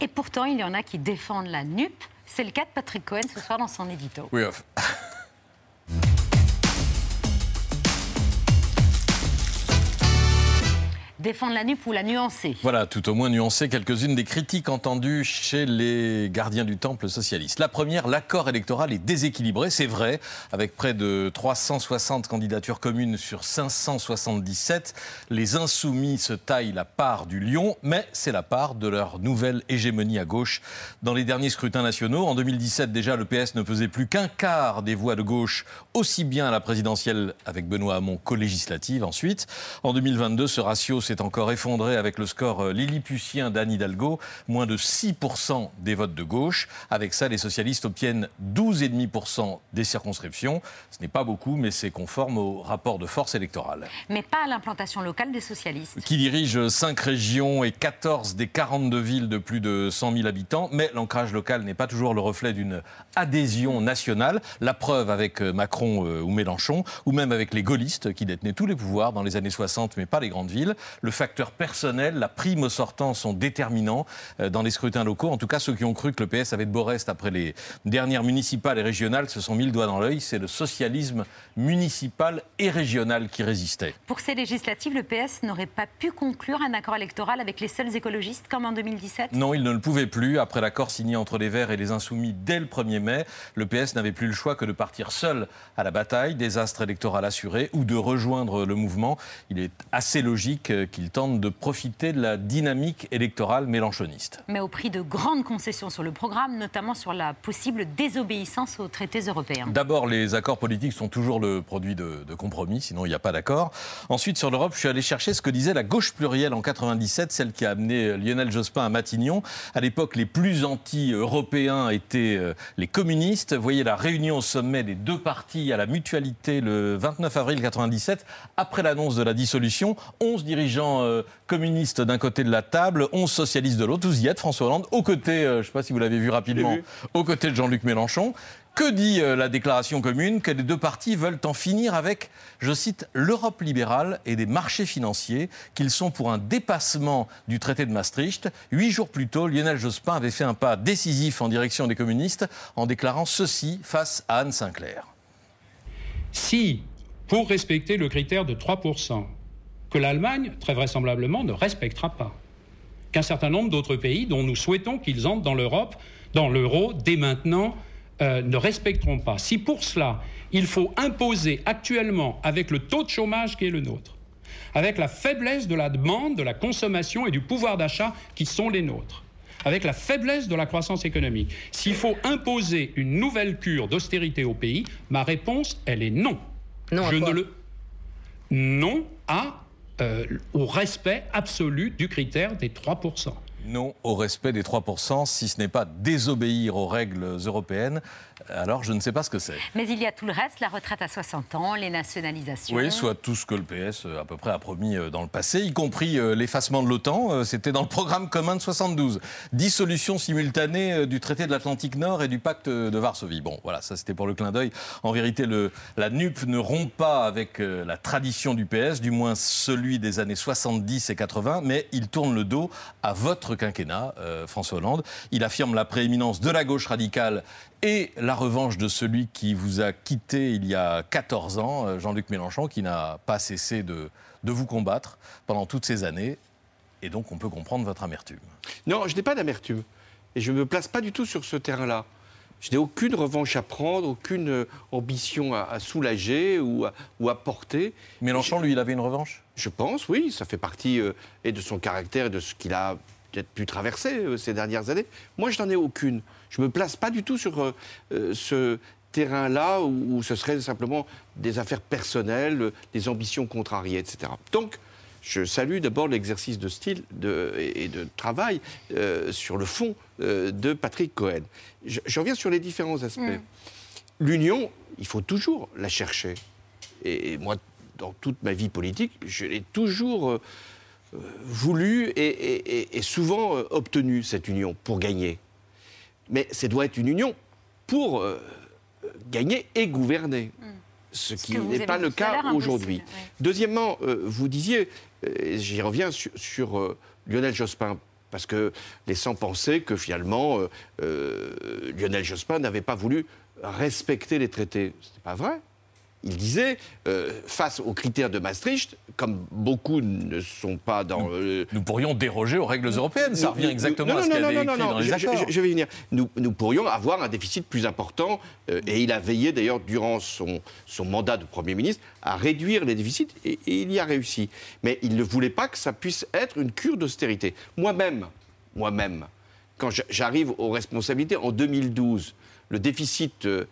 Et pourtant, il y en a qui défendent la NUP. C'est le cas de Patrick Cohen ce soir dans son édito. Défendre la nupe ou la nuancer. Voilà, tout au moins nuancer quelques-unes des critiques entendues chez les gardiens du temple socialiste. La première, l'accord électoral est déséquilibré, c'est vrai, avec près de 360 candidatures communes sur 577. Les insoumis se taillent la part du lion, mais c'est la part de leur nouvelle hégémonie à gauche dans les derniers scrutins nationaux. En 2017, déjà, le PS ne faisait plus qu'un quart des voix de gauche, aussi bien à la présidentielle avec Benoît Hamon qu'aux législatives ensuite. En 2022, ce ratio s'est encore effondré avec le score euh, lilliputien d'Anne Hidalgo, moins de 6% des votes de gauche. Avec ça, les socialistes obtiennent 12,5% des circonscriptions. Ce n'est pas beaucoup, mais c'est conforme au rapport de force électorale. Mais pas à l'implantation locale des socialistes. Qui dirige 5 régions et 14 des 42 villes de plus de 100 000 habitants. Mais l'ancrage local n'est pas toujours le reflet d'une adhésion nationale. La preuve avec euh, Macron euh, ou Mélenchon, ou même avec les gaullistes qui détenaient tous les pouvoirs dans les années 60, mais pas les grandes villes le facteur personnel, la prime au sortant sont déterminants euh, dans les scrutins locaux. En tout cas, ceux qui ont cru que le PS avait de beau reste après les dernières municipales et régionales se sont mis le doigt dans l'œil. C'est le socialisme municipal et régional qui résistait. Pour ces législatives, le PS n'aurait pas pu conclure un accord électoral avec les seuls écologistes comme en 2017 Non, il ne le pouvait plus. Après l'accord signé entre les Verts et les Insoumis dès le 1er mai, le PS n'avait plus le choix que de partir seul à la bataille, désastre électoral assuré, ou de rejoindre le mouvement. Il est assez logique euh, qu'il tente de profiter de la dynamique électorale mélanchoniste. Mais au prix de grandes concessions sur le programme, notamment sur la possible désobéissance aux traités européens. D'abord, les accords politiques sont toujours le produit de, compromis, sinon il n'y a pas d'accord. Ensuite, sur l'Europe, je suis allé chercher ce que disait la gauche plurielle en 97, celle qui a amené Lionel Jospin à Matignon. À l'époque, les plus anti-européens étaient euh, les communistes. Vous voyez la réunion au sommet des deux partis à la mutualité le 29 avril 97, après l'annonce de la dissolution. 11 dirigeants euh, communistes d'un côté de la table, 11 socialistes de l'autre. Vous y êtes, François Hollande, aux côtés, euh, je ne sais pas si vous l'avez vu rapidement, aux côtés de Jean-Luc Mélenchon. Que dit euh, la déclaration commune Que les deux partis veulent en finir avec, je cite, l'Europe libérale et des marchés financiers, qu'ils sont pour un dépassement du traité de Maastricht? Huit jours plus tôt, Lionel Jospin avait fait un pas décisif en direction des communistes en déclarant ceci face à Anne Sinclair. Si, pour respecter le critère de 3 que l'Allemagne, très vraisemblablement, ne respectera pas. Qu'un certain nombre d'autres pays, dont nous souhaitons qu'ils entrent dans l'Europe, dans l'euro, dès maintenant, euh, ne respecteront pas. Si pour cela, il faut imposer actuellement, avec le taux de chômage qui est le nôtre, avec la faiblesse de la demande, de la consommation et du pouvoir d'achat qui sont les nôtres, avec la faiblesse de la croissance économique, s'il faut imposer une nouvelle cure d'austérité au pays, ma réponse, elle est non. Non, Je ne le non à au respect absolu du critère des 3% non au respect des 3%, si ce n'est pas désobéir aux règles européennes, alors je ne sais pas ce que c'est. Mais il y a tout le reste, la retraite à 60 ans, les nationalisations. Oui, soit tout ce que le PS euh, à peu près a promis euh, dans le passé, y compris euh, l'effacement de l'OTAN. C'était dans le programme commun de 72. Dissolution simultanée du traité de l'Atlantique Nord et du pacte de Varsovie. Bon, voilà, ça c'était pour le clin d'œil. En vérité, le, la NUP ne rompt pas avec la tradition du PS, du moins celui des années 70 et 80, mais il tourne le dos à votre quinquennat, euh, François Hollande. Il affirme la prééminence de la gauche radicale et la revanche de celui qui vous a quitté il y a 14 ans, euh, Jean-Luc Mélenchon, qui n'a pas cessé de, de vous combattre pendant toutes ces années. Et donc on peut comprendre votre amertume. Non, je n'ai pas d'amertume. Et je ne me place pas du tout sur ce terrain-là. Je n'ai aucune revanche à prendre, aucune euh, ambition à, soulager ou à, ou à, porter. Mélenchon, lui, il avait une revanche? Je pense, oui. Ça fait partie et de son caractère et de ce qu'il a peut-être pu traverser euh, ces dernières années. Moi, je n'en ai aucune. Je ne me place pas du tout sur euh, euh, ce terrain-là où, ce serait simplement des affaires personnelles, des ambitions contrariées, etc. Donc, je salue d'abord l'exercice de style et de travail sur le fond de Patrick Cohen. Je, reviens sur les différents aspects. Mm. L'union, il faut toujours la chercher. Et, moi, dans toute ma vie politique, je l'ai toujours voulu et, souvent euh, obtenu, cette union, pour gagner. Mais ça doit être une union pour euh, gagner et gouverner. Hmm. Ce, qui n'est pas le cas aujourd'hui. Deuxièmement, euh, vous disiez, j'y reviens sur, Lionel Jospin, parce que laissant penser que finalement euh, euh, Lionel Jospin n'avait pas voulu respecter les traités. Ce n'est pas vrai. Il disait, euh, face aux critères de Maastricht, comme beaucoup ne sont pas dans... euh, Nous pourrions déroger aux règles européennes. Ça nous- revient nous- exactement non, à ce non, qui non, avait non, écrit non, dans non, les je- accords. Je, je vais y venir. Nous, nous pourrions avoir un déficit plus important, euh, et il a veillé d'ailleurs durant son, son mandat de Premier ministre à réduire les déficits, et, et il y a réussi. Mais il ne voulait pas que ça puisse être une cure d'austérité. Moi-même, moi-même, quand j'a- j'arrive aux responsabilités en 2012, le déficit euh,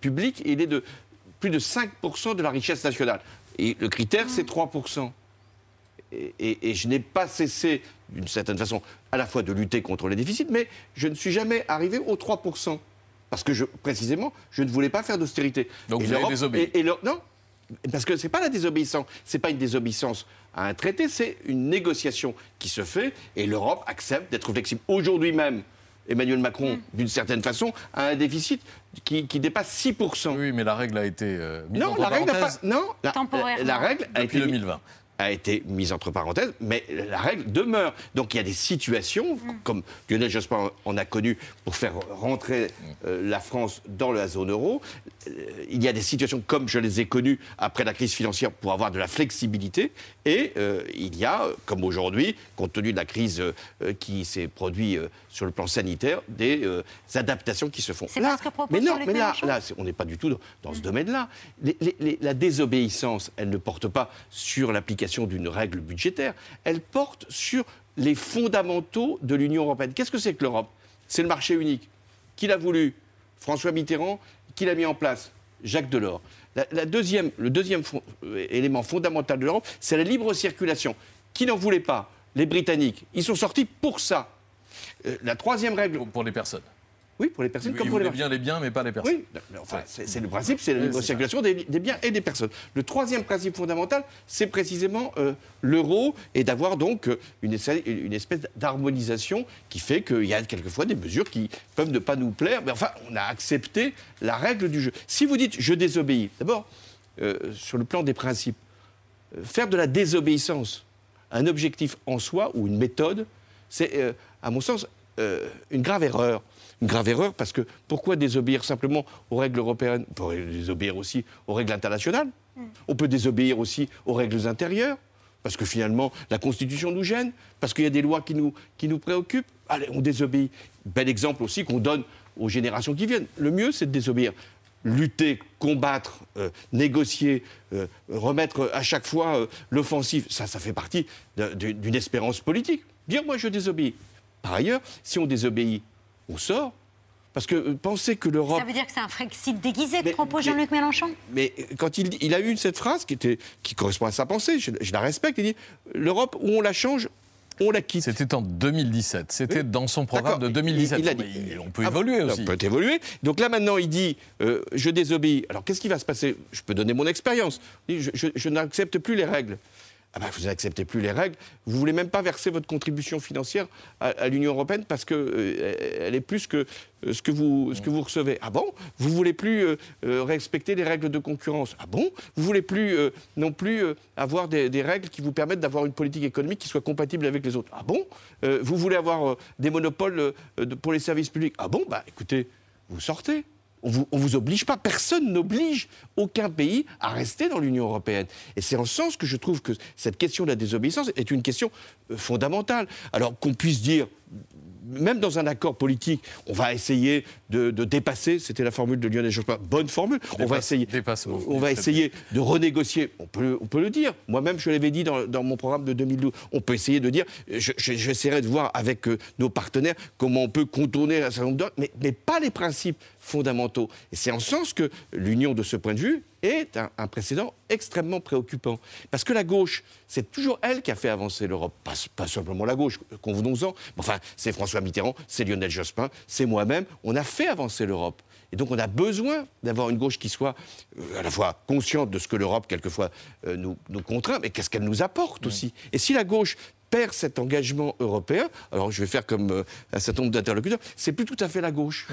public, il est de plus de 5% de la richesse nationale. Et le critère, c'est 3%. Et, et- et je n'ai pas cessé, d'une certaine façon, à la fois de lutter contre les déficits, mais je ne suis jamais arrivé aux 3%. Parce que, je, précisément, je ne voulais pas faire d'austérité. Donc Et vous avez désobéi. et- Non, parce que ce n'est pas la désobéissance. Ce n'est pas une désobéissance à un traité, c'est une négociation qui se fait et l'Europe accepte d'être flexible. Aujourd'hui même, Emmanuel Macron, Mm. d'une certaine façon, a un déficit qui, qui dépasse 6%. Oui, mais la règle a été euh, mise Non, entre la règle n'a pas. Non, la, Temporairement. la règle a depuis été, 2020. A été mise entre parenthèses, mais la règle demeure. Donc il y a des situations, comme Lionel Jospin en a connu pour faire rentrer euh, la France dans la zone euro. Euh, il y a des situations comme je les ai connues après la crise financière pour avoir de la flexibilité. Et euh, il y a, comme aujourd'hui, compte tenu de la crise euh, qui s'est produite euh, sur le plan sanitaire, des euh, adaptations qui se font. C'est pas ce que propose mais non, mais là, Mélenchon là, on n'est pas du tout dans, dans ce domaine-là. Les- les- la désobéissance, elle ne porte pas sur l'application d'une règle budgétaire, elle porte sur les fondamentaux de l'Union européenne. Qu'est-ce que c'est que l'Europe? C'est le marché unique. Qui l'a voulu? François Mitterrand. Qui l'a mis en place? Jacques Delors. La- deuxième, le deuxième euh, élément fondamental de l'Europe, c'est la libre circulation. Qui n'en voulait pas? Les Britanniques. Ils sont sortis pour ça. Euh, la troisième règle, pour les personnes. Oui, pour les personnes Ils comme pour les bien les biens, mais pas les personnes. oui, mais enfin, c'est c'est le principe, c'est la libre circulation des, des biens et des personnes. Le troisième principe fondamental, c'est précisément euh, l'euro et d'avoir donc euh, une, espèce- une espèce d'harmonisation qui fait qu'il y a quelquefois des mesures qui peuvent ne pas nous plaire, mais enfin, on a accepté la règle du jeu. Si vous dites je désobéis, d'abord, euh, sur le plan des principes, faire de la désobéissance un objectif en soi ou une méthode, c'est, à mon sens, une grave erreur. Une grave erreur parce que pourquoi désobéir simplement aux règles européennes? On peut désobéir aussi aux règles internationales. On peut désobéir aussi aux règles intérieures. Parce que finalement, la Constitution nous gêne, parce qu'il y a des lois qui nous, qui nous préoccupent. Allez, on désobéit. Bel exemple aussi qu'on donne aux générations qui viennent. Le mieux, c'est de désobéir lutter, combattre, euh, négocier, euh, remettre à chaque fois euh, l'offensive, ça, ça fait partie d'une espérance politique. Dire, moi, je désobéis. Par ailleurs, si on désobéit, on sort. Parce que euh, penser que l'Europe... Ça veut dire que c'est un Frexit déguisé que Mais- propose mais- Jean-Luc Mélenchon Mais quand il, il a eu cette phrase qui, était, qui correspond à sa pensée, je, je la respecte, il dit, l'Europe, où on la change, on la quitte. C'était en 2017. C'était Oui. dans son programme de D'accord. 2017. Il- il a Mais dit- il- on peut Ah, évoluer ça aussi. peut évoluer. Donc là, maintenant, il dit euh, je désobéis. Alors, qu'est-ce qui va se passer? Je peux donner mon expérience. Je n'accepte plus les règles. Ah ben, vous n'acceptez plus les règles. Vous voulez même pas verser votre contribution financière à, l'Union européenne parce que euh, est plus que euh, ce que vous recevez. Ah bon? Vous voulez plus euh, respecter les règles de concurrence. Ah bon? Vous voulez plus non plus avoir des, règles qui vous permettent d'avoir une politique économique qui soit compatible avec les autres. Ah bon? Vous voulez avoir des monopoles pour les services publics. Ah bon? Bah écoutez, vous sortez. On vous, on vous oblige pas, personne n'oblige aucun pays à rester dans l'Union européenne. Et c'est en ce sens que je trouve que cette question de la désobéissance est une question euh, fondamentale. Alors qu'on puisse dire, même dans un accord politique, on va essayer de, de dépasser, c'était la formule de Lionel Jospin, bonne formule, on va essayer, dépassement. on va essayer de renégocier, on peut, on peut le dire, moi-même je l'avais dit dans, dans mon programme de 2012, on peut essayer de dire, je- je- j'essaierai de voir avec euh, nos partenaires comment on peut contourner un certain nombre d'ordres, mais, mais pas les principes fondamentaux. Et c'est en ce sens que l'Union, de ce point de vue, est un, un précédent extrêmement préoccupant. Parce que la gauche, c'est toujours elle qui a fait avancer l'Europe. Pas, pas simplement la gauche, convenons-en. Enfin, c'est François Mitterrand, c'est Lionel Jospin, c'est moi-même. On a fait avancer l'Europe. Et donc on a besoin d'avoir une gauche qui soit euh, à la fois consciente de ce que l'Europe, quelquefois, euh, nous, nous contraint, mais qu'est-ce qu'elle nous apporte aussi. Et si la gauche perd cet engagement européen, alors je vais faire comme euh, un certain nombre d'interlocuteurs, c'est plus tout à fait la gauche.